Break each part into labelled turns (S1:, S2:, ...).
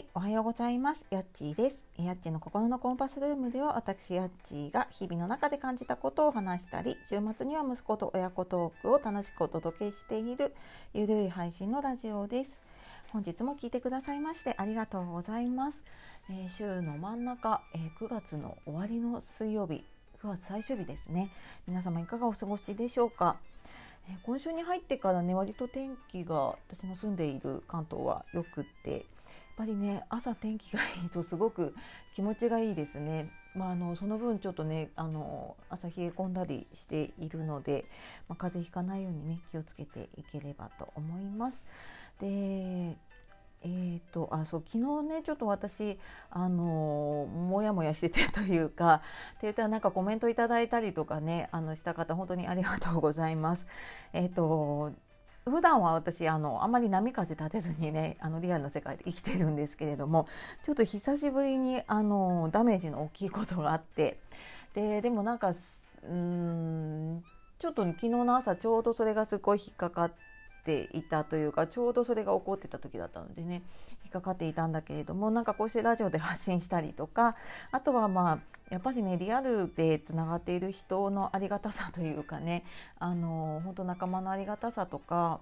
S1: はい、おはようございます。やっちーです。やっちーの心のコンパスルームでは、私やっちーが日々の中で感じたことを話したり、週末には息子と親子トークを楽しくお届けしているゆるい配信のラジオです。本日も聞いてくださいましてありがとうございます。えー、週の真ん中、えー、9月の終わりの水曜日、9月最終日ですね。皆様いかがお過ごしでしょうか？え。今週に入ってからね割と天気が私の住んでいる関東はよくってぱりね朝天気がいいとすごく気持ちがいいですね。まあ、あのその分ちょっとねあの朝冷え込んだりしているので、まあ、風邪ひかないようにね気をつけていければと思います。でえーと、あそう昨日ねちょっと私あのもやもやしててというかって言ったらなんかコメントいただいたりとかねあのした方本当にありがとうございます。えっ、ー、と普段は私あのあまり波風立てずにね あのリアルの世界で生きてるんですけれどもちょっと久しぶりにあのダメージの大きいことがあってででもなんかうんちょっと昨日の朝ちょうどそれがすごい引っかかってていたというかちょうどそれが起こってた時だったのでね引っかかっていたんだけれどもなんかこうしてラジオで発信したりとかあとはまあやっぱりねリアルでつながっている人のありがたさというかねあの本当仲間のありがたさとか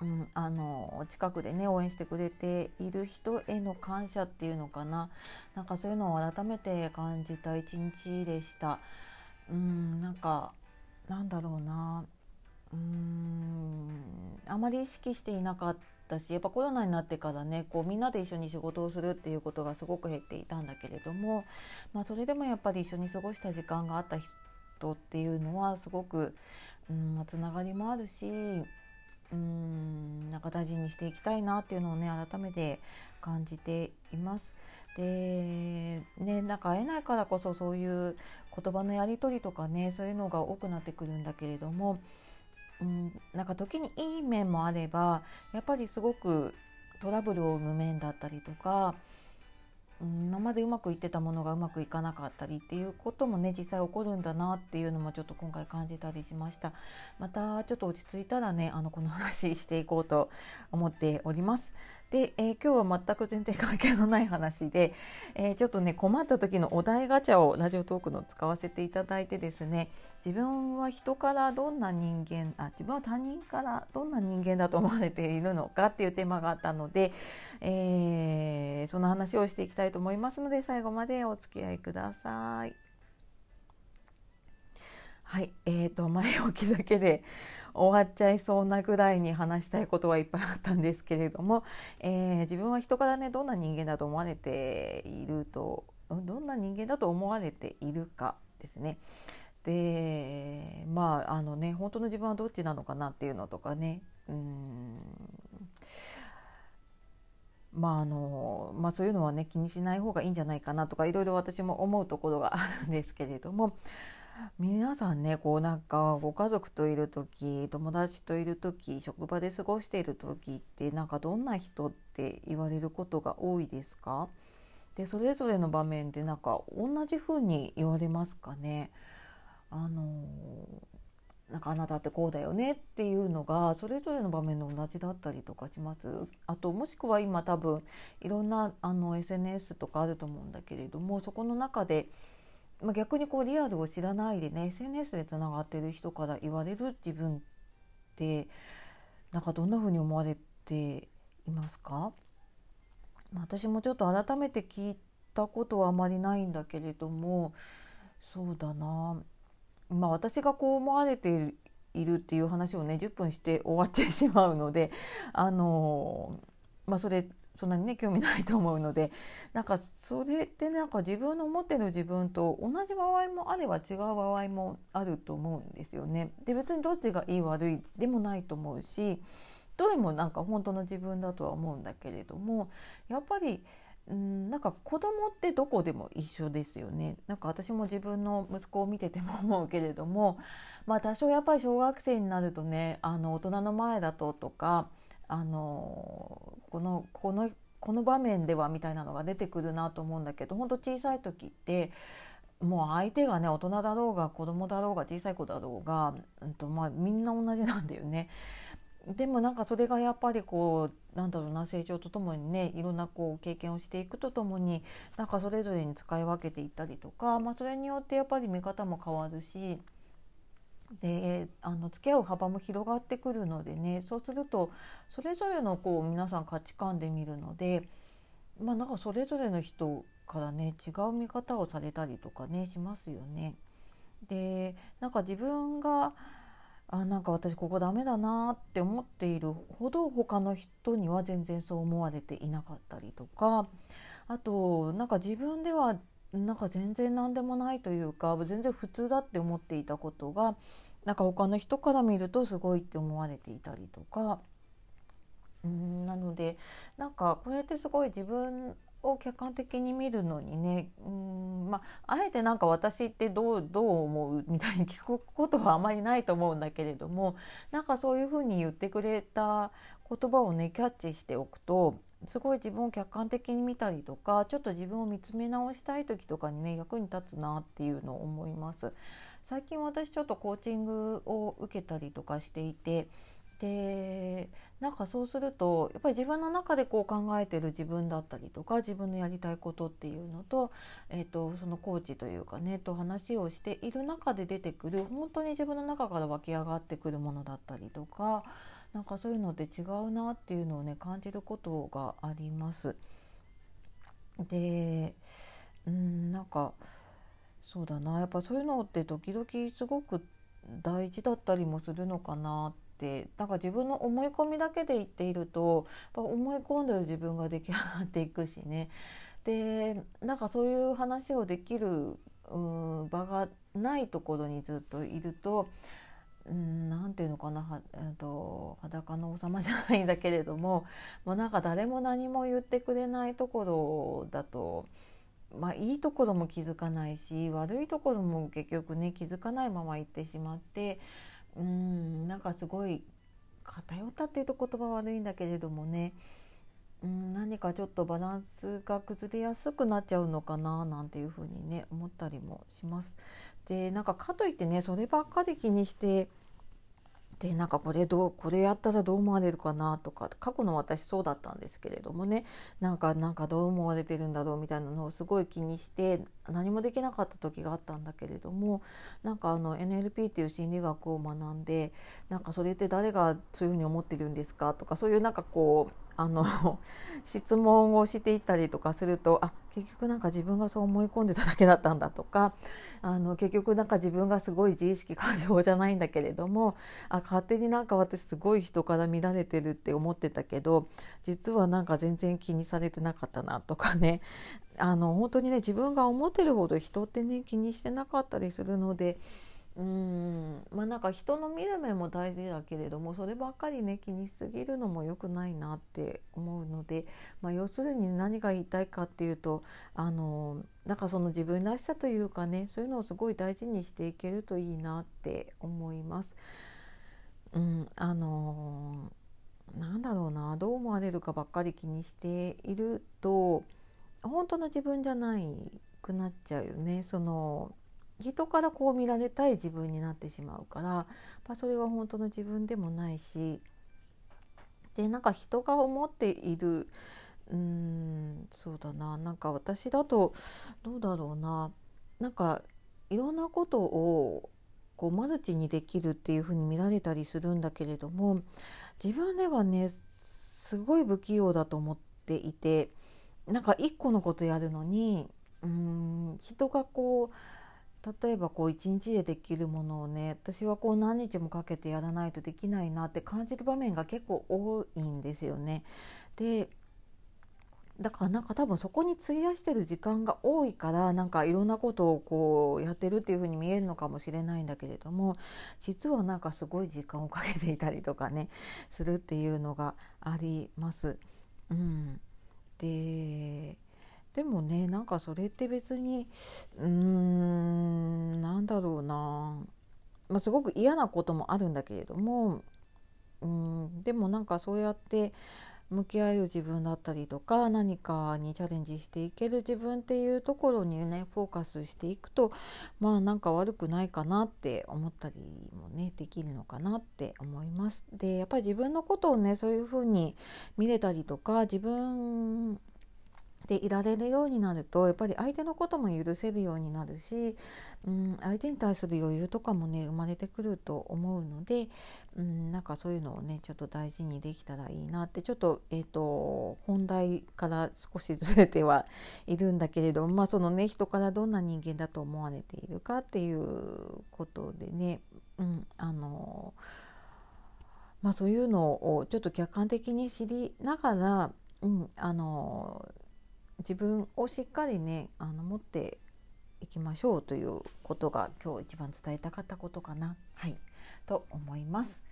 S1: うん、あの近くでね応援してくれている人への感謝っていうのかななんかそういうのを改めて感じた一日でした。うんなんかなんだろうなうんあまり意識していなかったしやっぱコロナになってからねこうみんなで一緒に仕事をするっていうことがすごく減っていたんだけれども、まあ、それでもやっぱり一緒に過ごした時間があった人っていうのはすごく、うんまあ、つながりもあるしうんなんか大事にしていきたいなっていうのをね改めて感じています。でねなんか会えないからこそそういう言葉のやり取りとかねそういうのが多くなってくるんだけれどもうん、なんか時にいい面もあればやっぱりすごくトラブルを生む面だったりとか、うん、今までうまくいってたものがうまくいかなかったりっていうこともね実際起こるんだなっていうのもちょっと今回感じたりしました。またちょっと落ち着いたらねあのこの話していこうと思っております。で、えー、今日は全く全然関係のない話で、えー、ちょっとね困った時のお題ガチャをラジオトークの使わせていただいてですね自分は人からどんな人間あ自分は他人からどんな人間だと思われているのかっていうテーマがあったので、えー、その話をしていきたいと思いますので最後までお付き合いください。はい、えーと前置きだけで終わっちゃいそうなぐらいに話したいことはいっぱいあったんですけれども、えー、自分は人からねどんな人間だと思われているとどんな人間だと思われているかですね。でまああのね本当の自分はどっちなのかなっていうのとかねうんまああのまあ、そういうのはね気にしない方がいいんじゃないかなとかいろいろ私も思うところがあるんですけれども皆さんねこうなんかご家族といる時友達といる時職場で過ごしている時ってなんかどんな人って言われることが多いですか？でそれぞれの場面でなんか同じ風に言われますかね？あのなんかあなたってこうだよねっていうのがそれぞれの場面で同じだったりとかします。あともしくは今多分いろんなあの SNS とかあると思うんだけれどもそこの中でまあ、逆にこうリアルを知らないでね SNS でつながってる人から言われる自分ってなんかどんな風に思われていますか、まあ、私もちょっと改めて聞いたことはあまりないんだけれどもそうだな。まあ私がこう思われているっていう話をね10分して終わってしまうのであのまあそれそんなにね興味ないと思うので なんかそれってなんか自分の思ってる自分と同じ場合もあれば違う場合もあると思うんですよね。で別にどっちがいい悪いでもないと思うしどれもなんか本当の自分だとは思うんだけれどもやっぱりうんなんか子供ってどこでも一緒ですよねなんか私も自分の息子を見てても思うけれどもまあ多少やっぱり小学生になるとねあの大人の前だととかあのこのこのこの場面ではみたいなのが出てくるなと思うんだけど本当小さい時ってもう相手がね大人だろうが子供だろうが小さい子だろうが、うんとまあ、みんな同じなんだよね。でもなんかそれがやっぱりこうなんだろうな成長とともにねいろんなこう経験をしていくとともになんかそれぞれに使い分けていったりとか、まあ、それによってやっぱり見方も変わるしであの付き合う幅も広がってくるのでねそうするとそれぞれのこう皆さん価値観で見るのでまあなんかそれぞれの人からね違う見方をされたりとかねしますよね。でなんか自分があなんか私ここダメだなって思っているほど他の人には全然そう思われていなかったりとかあとなんか自分ではなんか全然何でもないというか全然普通だって思っていたことがなんか他の人から見るとすごいって思われていたりとか。うんなのでなんかこうやってすごい自分を客観的に見るのにねうんまああえてなんか私ってどうどう思うみたいに聞くことはあまりないと思うんだけれどもなんかそういうふうに言ってくれた言葉をねキャッチしておくとすごい自分を客観的に見たりとかちょっと自分を見つめ直したい時とかにね役に立つなっていうのを思います。最近私ちょっとコーチングを受けたりとかしていてでなんかそうするとやっぱり自分の中でこう考えてる自分だったりとか自分のやりたいことっていうのと,、えーと、そのコーチというかねと話をしている中で出てくる本当に自分の中から湧き上がってくるものだったりとかなんかそういうので違うなっていうのをね感じることがあります。でうんなんかそうだな。やっぱそういうのって時々すごく大事だったりもするのかなって。ってなんか自分の思い込みだけで言っているとやっぱ思い込んでる自分が出来上がっていくしね。でなんかそういう話をできる場がないところにずっといると何て言うのかなは、えーと、裸の王様じゃないんだけれども もうなんか誰も何も言ってくれないところだと。まあ、いいところも気づかないし悪いところも結局ね気づかないまま行ってしまってうんなんかすごい偏ったっていうと言葉悪いんだけれどもねうん何かちょっとバランスが崩れやすくなっちゃうのかななんていうふうにね思ったりもします。でなんかかといってねそればっかり気にしてでなんかこれどうこれやったらどう思われるかなとか過去の私そうだったんですけれどもねなんかなんかどう思われてるんだろうみたいなのをすごい気にして何もできなかった時があったんだけれどもなんかあの NLP っていう心理学を学んでなんかそれって誰がそういうふうに思ってるんですかとかそういうなんかこうあの 質問をしていったりとかするとあ結局なんか自分がそう思い込んでただけだったんだとかあの結局なんか自分がすごい自意識過剰じゃないんだけれどもあ勝手になんか私すごい人から乱れてるって思ってたけど実はなんか全然気にされてなかったなとかねあの本当にね自分が思ってるほど人ってね気にしてなかったりするので。うんまあなんか人の見る目も大事だけれどもそればっかりね気にしすぎるのも良くないなって思うので、まあ、要するに何が言いたいかっていうとあのなんかその自分らしさというかねそういうのをすごい大事にしていけるといいなって思います。うん、あのなんだろうなどう思われるかばっかり気にしていると本当の自分じゃないくなっちゃうよね。その人からこう見られたい自分になってしまうから、まあ、それは本当の自分でもないしでなんか人が思っているうんそうだななんか私だとどうだろうななんかいろんなことをこうマルチにできるっていうふうに見られたりするんだけれども自分ではねすごい不器用だと思っていてなんか一個のことやるのにうん人がこう例えばこう一日でできるものをね私はこう何日もかけてやらないとできないなって感じる場面が結構多いんですよね。でだからなんか多分そこに費やしてる時間が多いからなんかいろんなことをこうやってるっていう風に見えるのかもしれないんだけれども実はなんかすごい時間をかけていたりとかねするっていうのがあります。うん、ででもねなんかそれって別にうーんなんだろうな、まあ、すごく嫌なこともあるんだけれどもうんでもなんかそうやって向き合える自分だったりとか何かにチャレンジしていける自分っていうところにねフォーカスしていくとまあなんか悪くないかなって思ったりもねできるのかなって思います。でやっぱり自分のことをねそういうふうに見れたりとか自分でいられるようになるとやっぱり相手のことも許せるようになるし、うん、相手に対する余裕とかもね生まれてくると思うので、うん、なんかそういうのをねちょっと大事にできたらいいなってちょっと,、えーと、本題から少しずれてはいるんだけれども、まあ、そのね人からどんな人間だと思われているかっていうことでね、うん、あのまあ、そういうのをちょっと客観的に知りながら、うん、あの自分をしっかりねあの持っていきましょうということが今日一番伝えたかったことかな、はい、と思います。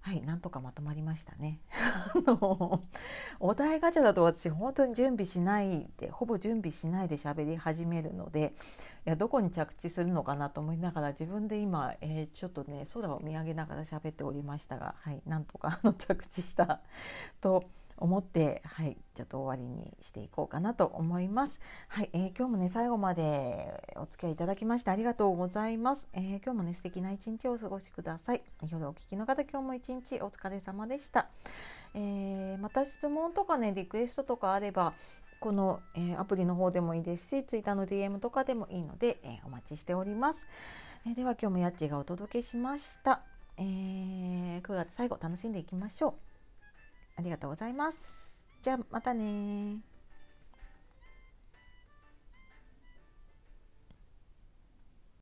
S1: はい、なんとかまとまりましたね。お題ガチャだと私本当に準備しないでほぼ準備しないで喋り始めるのでいやどこに着地するのかなと思いながら自分で今、えー、ちょっとね空を見上げながら喋っておりましたが、はい、なんとかの着地したと思って、はい、ちょっと終わりにしていこうかなと思います。はい、えー、今日もね、最後までお付き合いいただきましてありがとうございます。えー、今日もね、素敵な一日をお過ごしください。夜お聞きの方、今日も一日お疲れ様でした。えー、また質問とかね、リクエストとかあれば、この、えー、アプリの方でもいいですし、Twitter の DM とかでもいいので、えー、お待ちしております。えー、では今日もやっちがお届けしました。えー、9月最後楽しんでいきましょう。ありがとうございます。じゃあまたね